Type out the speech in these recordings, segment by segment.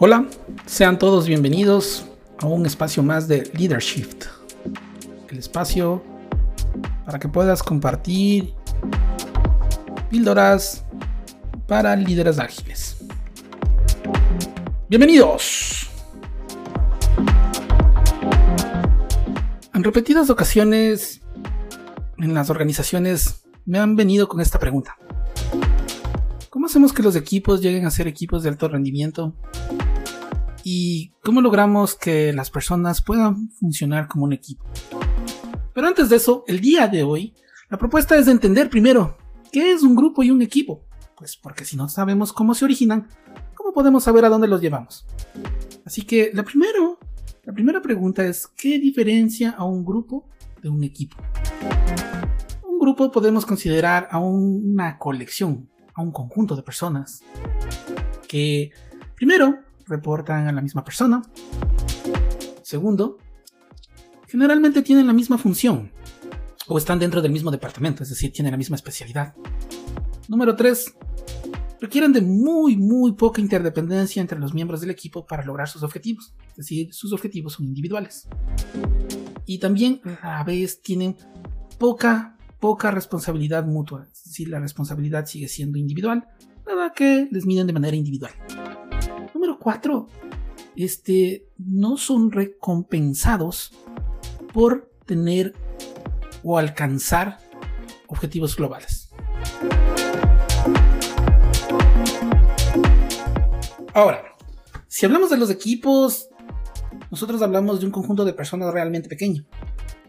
Hola, sean todos bienvenidos a un espacio más de Leadership. El espacio para que puedas compartir píldoras para líderes ágiles. Bienvenidos. En repetidas ocasiones en las organizaciones me han venido con esta pregunta. ¿Cómo hacemos que los equipos lleguen a ser equipos de alto rendimiento? ¿Y cómo logramos que las personas puedan funcionar como un equipo? Pero antes de eso, el día de hoy, la propuesta es de entender primero qué es un grupo y un equipo. Pues porque si no sabemos cómo se originan, ¿cómo podemos saber a dónde los llevamos? Así que la, primero, la primera pregunta es, ¿qué diferencia a un grupo de un equipo? Un grupo podemos considerar a una colección, a un conjunto de personas que primero reportan a la misma persona. Segundo, generalmente tienen la misma función o están dentro del mismo departamento, es decir, tienen la misma especialidad. Número 3. Requieren de muy, muy poca interdependencia entre los miembros del equipo para lograr sus objetivos, es decir, sus objetivos son individuales. Y también a vez tienen poca, poca responsabilidad mutua, es decir, la responsabilidad sigue siendo individual, nada que les miden de manera individual. 4. Este, no son recompensados por tener o alcanzar objetivos globales. Ahora, si hablamos de los equipos, nosotros hablamos de un conjunto de personas realmente pequeño.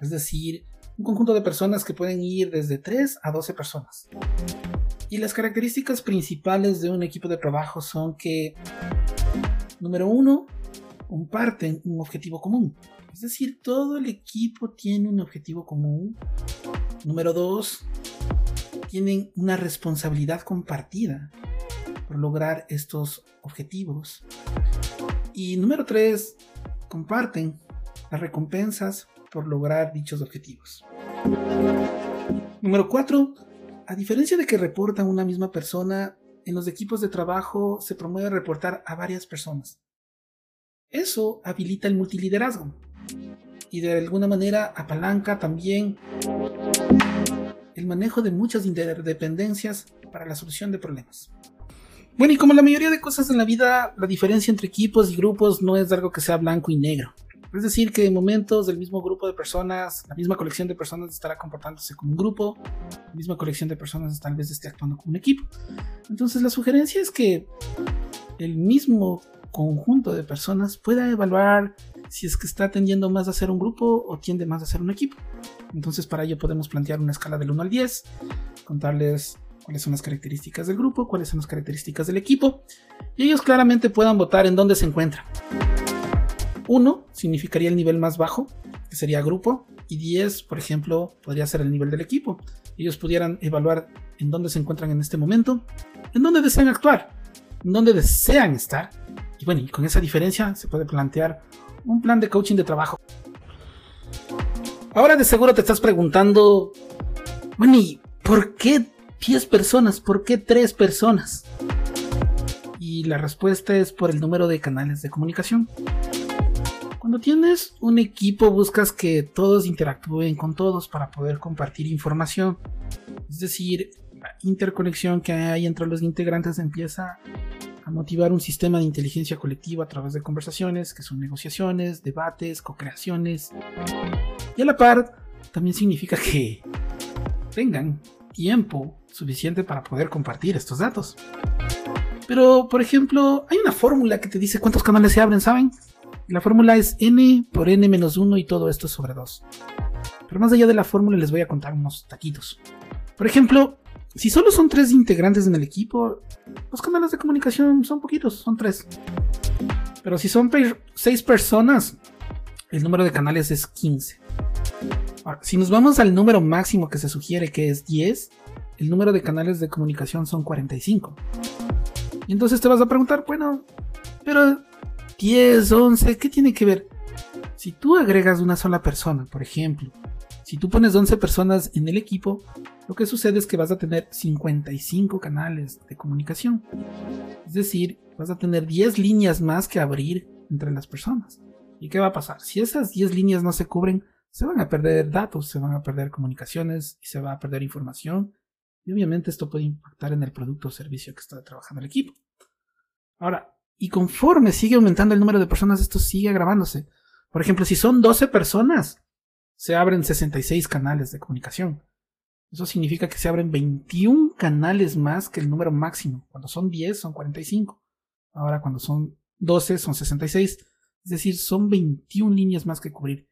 Es decir, un conjunto de personas que pueden ir desde 3 a 12 personas. Y las características principales de un equipo de trabajo son que, número uno, comparten un objetivo común. Es decir, todo el equipo tiene un objetivo común. Número dos, tienen una responsabilidad compartida por lograr estos objetivos. Y número tres, comparten las recompensas por lograr dichos objetivos. Número cuatro, a diferencia de que reportan una misma persona, en los equipos de trabajo se promueve reportar a varias personas. Eso habilita el multiliderazgo y de alguna manera apalanca también el manejo de muchas interdependencias para la solución de problemas. Bueno, y como la mayoría de cosas en la vida, la diferencia entre equipos y grupos no es algo que sea blanco y negro. Es decir, que en momentos del mismo grupo de personas, la misma colección de personas estará comportándose como un grupo, la misma colección de personas tal vez esté actuando como un equipo. Entonces la sugerencia es que el mismo conjunto de personas pueda evaluar si es que está tendiendo más a ser un grupo o tiende más a ser un equipo. Entonces para ello podemos plantear una escala del 1 al 10, contarles cuáles son las características del grupo, cuáles son las características del equipo, y ellos claramente puedan votar en dónde se encuentran. 1 significaría el nivel más bajo, que sería grupo, y 10, por ejemplo, podría ser el nivel del equipo. Ellos pudieran evaluar en dónde se encuentran en este momento, en dónde desean actuar, en dónde desean estar y bueno, y con esa diferencia se puede plantear un plan de coaching de trabajo. Ahora de seguro te estás preguntando, bueno, ¿y por qué 10 personas? ¿Por qué 3 personas? Y la respuesta es por el número de canales de comunicación. Cuando tienes un equipo buscas que todos interactúen con todos para poder compartir información. Es decir, la interconexión que hay entre los integrantes empieza a motivar un sistema de inteligencia colectiva a través de conversaciones, que son negociaciones, debates, co-creaciones. Y a la par, también significa que tengan tiempo suficiente para poder compartir estos datos. Pero, por ejemplo, hay una fórmula que te dice cuántos canales se abren, ¿saben? La fórmula es n por n menos 1 y todo esto es sobre 2. Pero más allá de la fórmula les voy a contar unos taquitos. Por ejemplo, si solo son tres integrantes en el equipo, los canales de comunicación son poquitos, son tres. Pero si son seis personas, el número de canales es 15. Ahora, si nos vamos al número máximo que se sugiere, que es 10, el número de canales de comunicación son 45. Y entonces te vas a preguntar, bueno, pero 10, 11, ¿qué tiene que ver? Si tú agregas una sola persona, por ejemplo, Si tú pones 11 personas en el equipo, lo que sucede es que vas a tener 55 canales de comunicación. Es decir, vas a tener 10 líneas más que abrir entre las personas. ¿Y qué va a pasar? Si esas 10 líneas no se cubren, se van a perder datos, se van a perder comunicaciones y se va a perder información. Y obviamente esto puede impactar en el producto o servicio que está trabajando el equipo. Ahora, y conforme sigue aumentando el número de personas, esto sigue agravándose. Por ejemplo, si son 12 personas, se abren 66 canales de comunicación. Eso significa que se abren 21 canales más que el número máximo. Cuando son 10 son 45. Ahora cuando son 12 son 66. Es decir, son 21 líneas más que cubrir.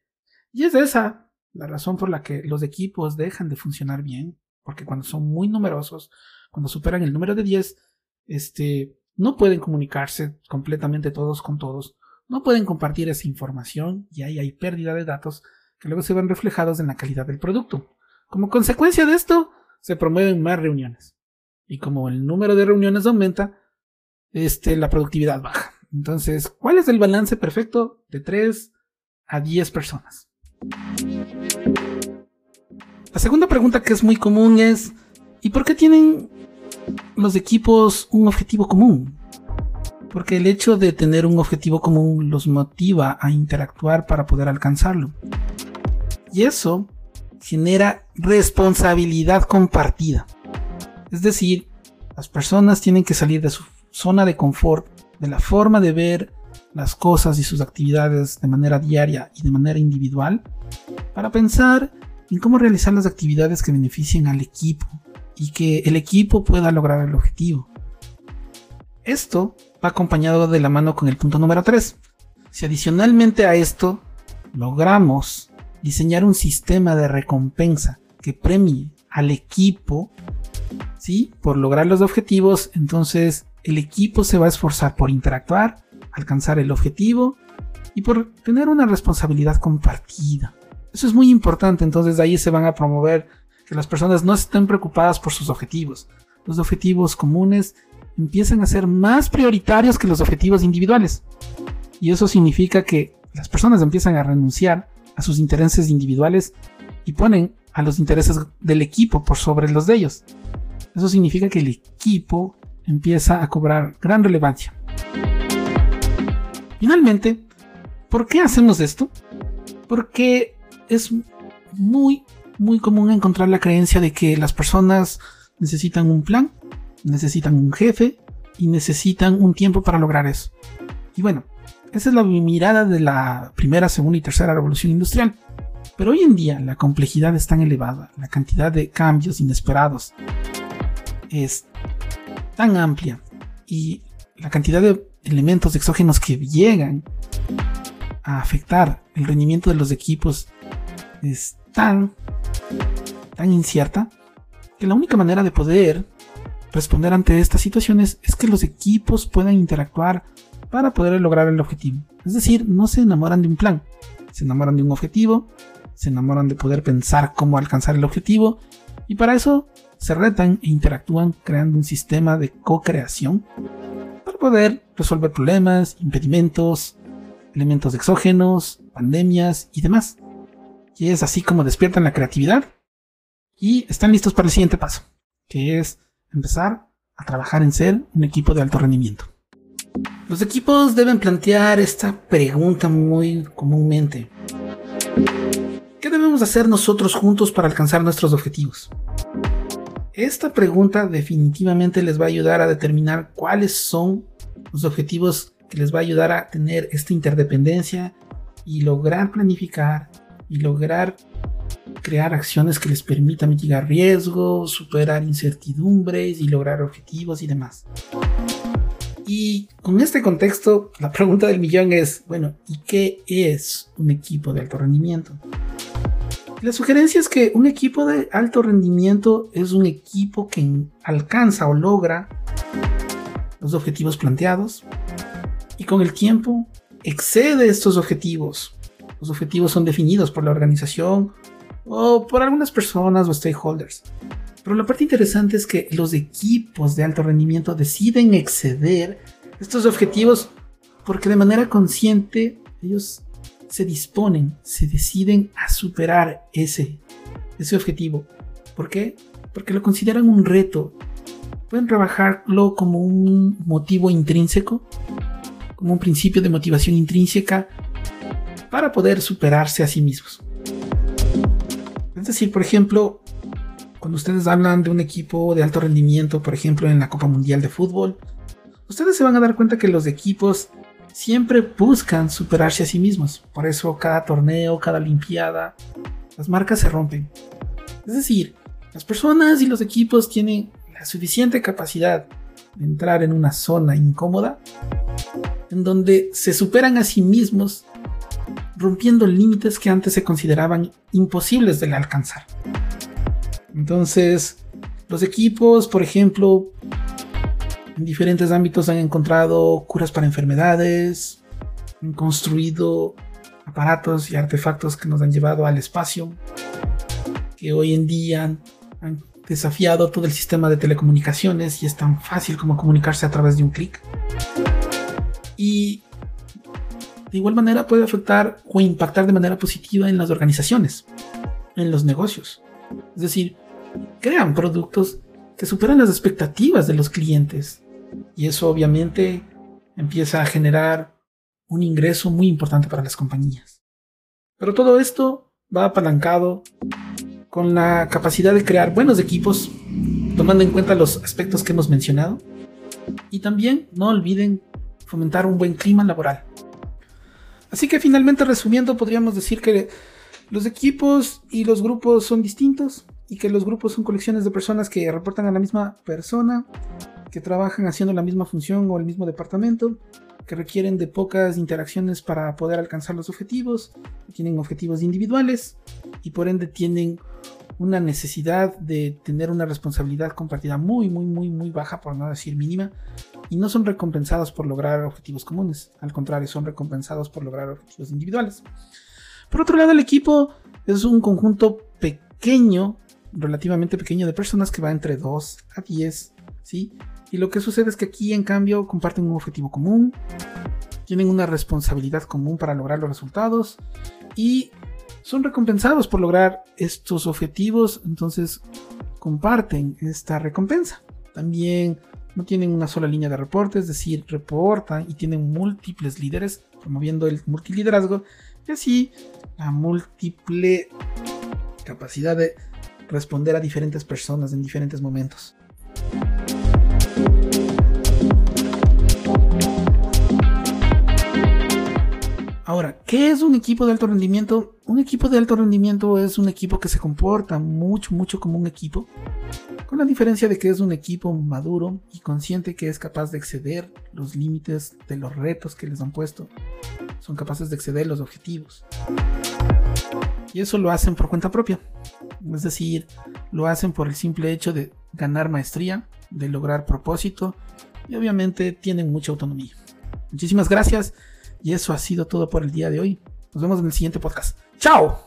Y es esa la razón por la que los equipos dejan de funcionar bien. Porque cuando son muy numerosos, cuando superan el número de 10, este, no pueden comunicarse completamente todos con todos. No pueden compartir esa información y ahí hay pérdida de datos que luego se ven reflejados en la calidad del producto. Como consecuencia de esto, se promueven más reuniones. Y como el número de reuniones aumenta, este, la productividad baja. Entonces, ¿cuál es el balance perfecto? De 3 a 10 personas. La segunda pregunta que es muy común es, ¿y por qué tienen los equipos un objetivo común? Porque el hecho de tener un objetivo común los motiva a interactuar para poder alcanzarlo. Y eso genera responsabilidad compartida. Es decir, las personas tienen que salir de su zona de confort, de la forma de ver las cosas y sus actividades de manera diaria y de manera individual, para pensar en cómo realizar las actividades que beneficien al equipo y que el equipo pueda lograr el objetivo. Esto va acompañado de la mano con el punto número 3. Si adicionalmente a esto logramos diseñar un sistema de recompensa que premie al equipo, ¿sí? Por lograr los objetivos, entonces el equipo se va a esforzar por interactuar, alcanzar el objetivo y por tener una responsabilidad compartida. Eso es muy importante, entonces de ahí se van a promover que las personas no estén preocupadas por sus objetivos. Los objetivos comunes empiezan a ser más prioritarios que los objetivos individuales. Y eso significa que las personas empiezan a renunciar a sus intereses individuales y ponen a los intereses del equipo por sobre los de ellos. Eso significa que el equipo empieza a cobrar gran relevancia. Finalmente, ¿por qué hacemos esto? Porque es muy, muy común encontrar la creencia de que las personas necesitan un plan, necesitan un jefe y necesitan un tiempo para lograr eso. Y bueno, esa es la mirada de la primera, segunda y tercera revolución industrial. Pero hoy en día la complejidad es tan elevada, la cantidad de cambios inesperados es tan amplia y la cantidad de elementos exógenos que llegan a afectar el rendimiento de los equipos es tan, tan incierta que la única manera de poder responder ante estas situaciones es que los equipos puedan interactuar para poder lograr el objetivo. Es decir, no se enamoran de un plan, se enamoran de un objetivo, se enamoran de poder pensar cómo alcanzar el objetivo y para eso se retan e interactúan creando un sistema de co-creación para poder resolver problemas, impedimentos, elementos exógenos, pandemias y demás. Y es así como despiertan la creatividad y están listos para el siguiente paso, que es empezar a trabajar en ser un equipo de alto rendimiento. Los equipos deben plantear esta pregunta muy comúnmente. ¿Qué debemos hacer nosotros juntos para alcanzar nuestros objetivos? Esta pregunta definitivamente les va a ayudar a determinar cuáles son los objetivos que les va a ayudar a tener esta interdependencia y lograr planificar y lograr crear acciones que les permitan mitigar riesgos, superar incertidumbres y lograr objetivos y demás. Y con este contexto, la pregunta del millón es, bueno, ¿y qué es un equipo de alto rendimiento? La sugerencia es que un equipo de alto rendimiento es un equipo que alcanza o logra los objetivos planteados y con el tiempo excede estos objetivos. Los objetivos son definidos por la organización o por algunas personas o stakeholders. Pero la parte interesante es que los equipos de alto rendimiento deciden exceder estos objetivos porque de manera consciente ellos se disponen, se deciden a superar ese ese objetivo. ¿Por qué? Porque lo consideran un reto. Pueden trabajarlo como un motivo intrínseco, como un principio de motivación intrínseca para poder superarse a sí mismos. Es decir, por ejemplo, cuando ustedes hablan de un equipo de alto rendimiento, por ejemplo, en la Copa Mundial de Fútbol, ustedes se van a dar cuenta que los equipos siempre buscan superarse a sí mismos. Por eso cada torneo, cada Olimpiada, las marcas se rompen. Es decir, las personas y los equipos tienen la suficiente capacidad de entrar en una zona incómoda en donde se superan a sí mismos rompiendo límites que antes se consideraban imposibles de alcanzar. Entonces, los equipos, por ejemplo, en diferentes ámbitos han encontrado curas para enfermedades, han construido aparatos y artefactos que nos han llevado al espacio, que hoy en día han desafiado todo el sistema de telecomunicaciones y es tan fácil como comunicarse a través de un clic. Y de igual manera puede afectar o impactar de manera positiva en las organizaciones, en los negocios. Es decir, crean productos que superan las expectativas de los clientes y eso obviamente empieza a generar un ingreso muy importante para las compañías. Pero todo esto va apalancado con la capacidad de crear buenos equipos, tomando en cuenta los aspectos que hemos mencionado. Y también no olviden fomentar un buen clima laboral. Así que finalmente resumiendo podríamos decir que los equipos y los grupos son distintos y que los grupos son colecciones de personas que reportan a la misma persona que trabajan haciendo la misma función o el mismo departamento, que requieren de pocas interacciones para poder alcanzar los objetivos, tienen objetivos individuales y por ende tienen una necesidad de tener una responsabilidad compartida muy, muy, muy, muy baja, por no decir mínima, y no son recompensados por lograr objetivos comunes, al contrario, son recompensados por lograr objetivos individuales. Por otro lado, el equipo es un conjunto pequeño, relativamente pequeño, de personas que va entre 2 a 10, ¿sí? Y lo que sucede es que aquí, en cambio, comparten un objetivo común, tienen una responsabilidad común para lograr los resultados y son recompensados por lograr estos objetivos, entonces comparten esta recompensa. También no tienen una sola línea de reporte, es decir, reportan y tienen múltiples líderes promoviendo el multiliderazgo y así la múltiple capacidad de responder a diferentes personas en diferentes momentos. Ahora, ¿qué es un equipo de alto rendimiento? Un equipo de alto rendimiento es un equipo que se comporta mucho, mucho como un equipo, con la diferencia de que es un equipo maduro y consciente que es capaz de exceder los límites de los retos que les han puesto. Son capaces de exceder los objetivos. Y eso lo hacen por cuenta propia. Es decir, lo hacen por el simple hecho de ganar maestría, de lograr propósito y obviamente tienen mucha autonomía. Muchísimas gracias. Y eso ha sido todo por el día de hoy. Nos vemos en el siguiente podcast. ¡Chao!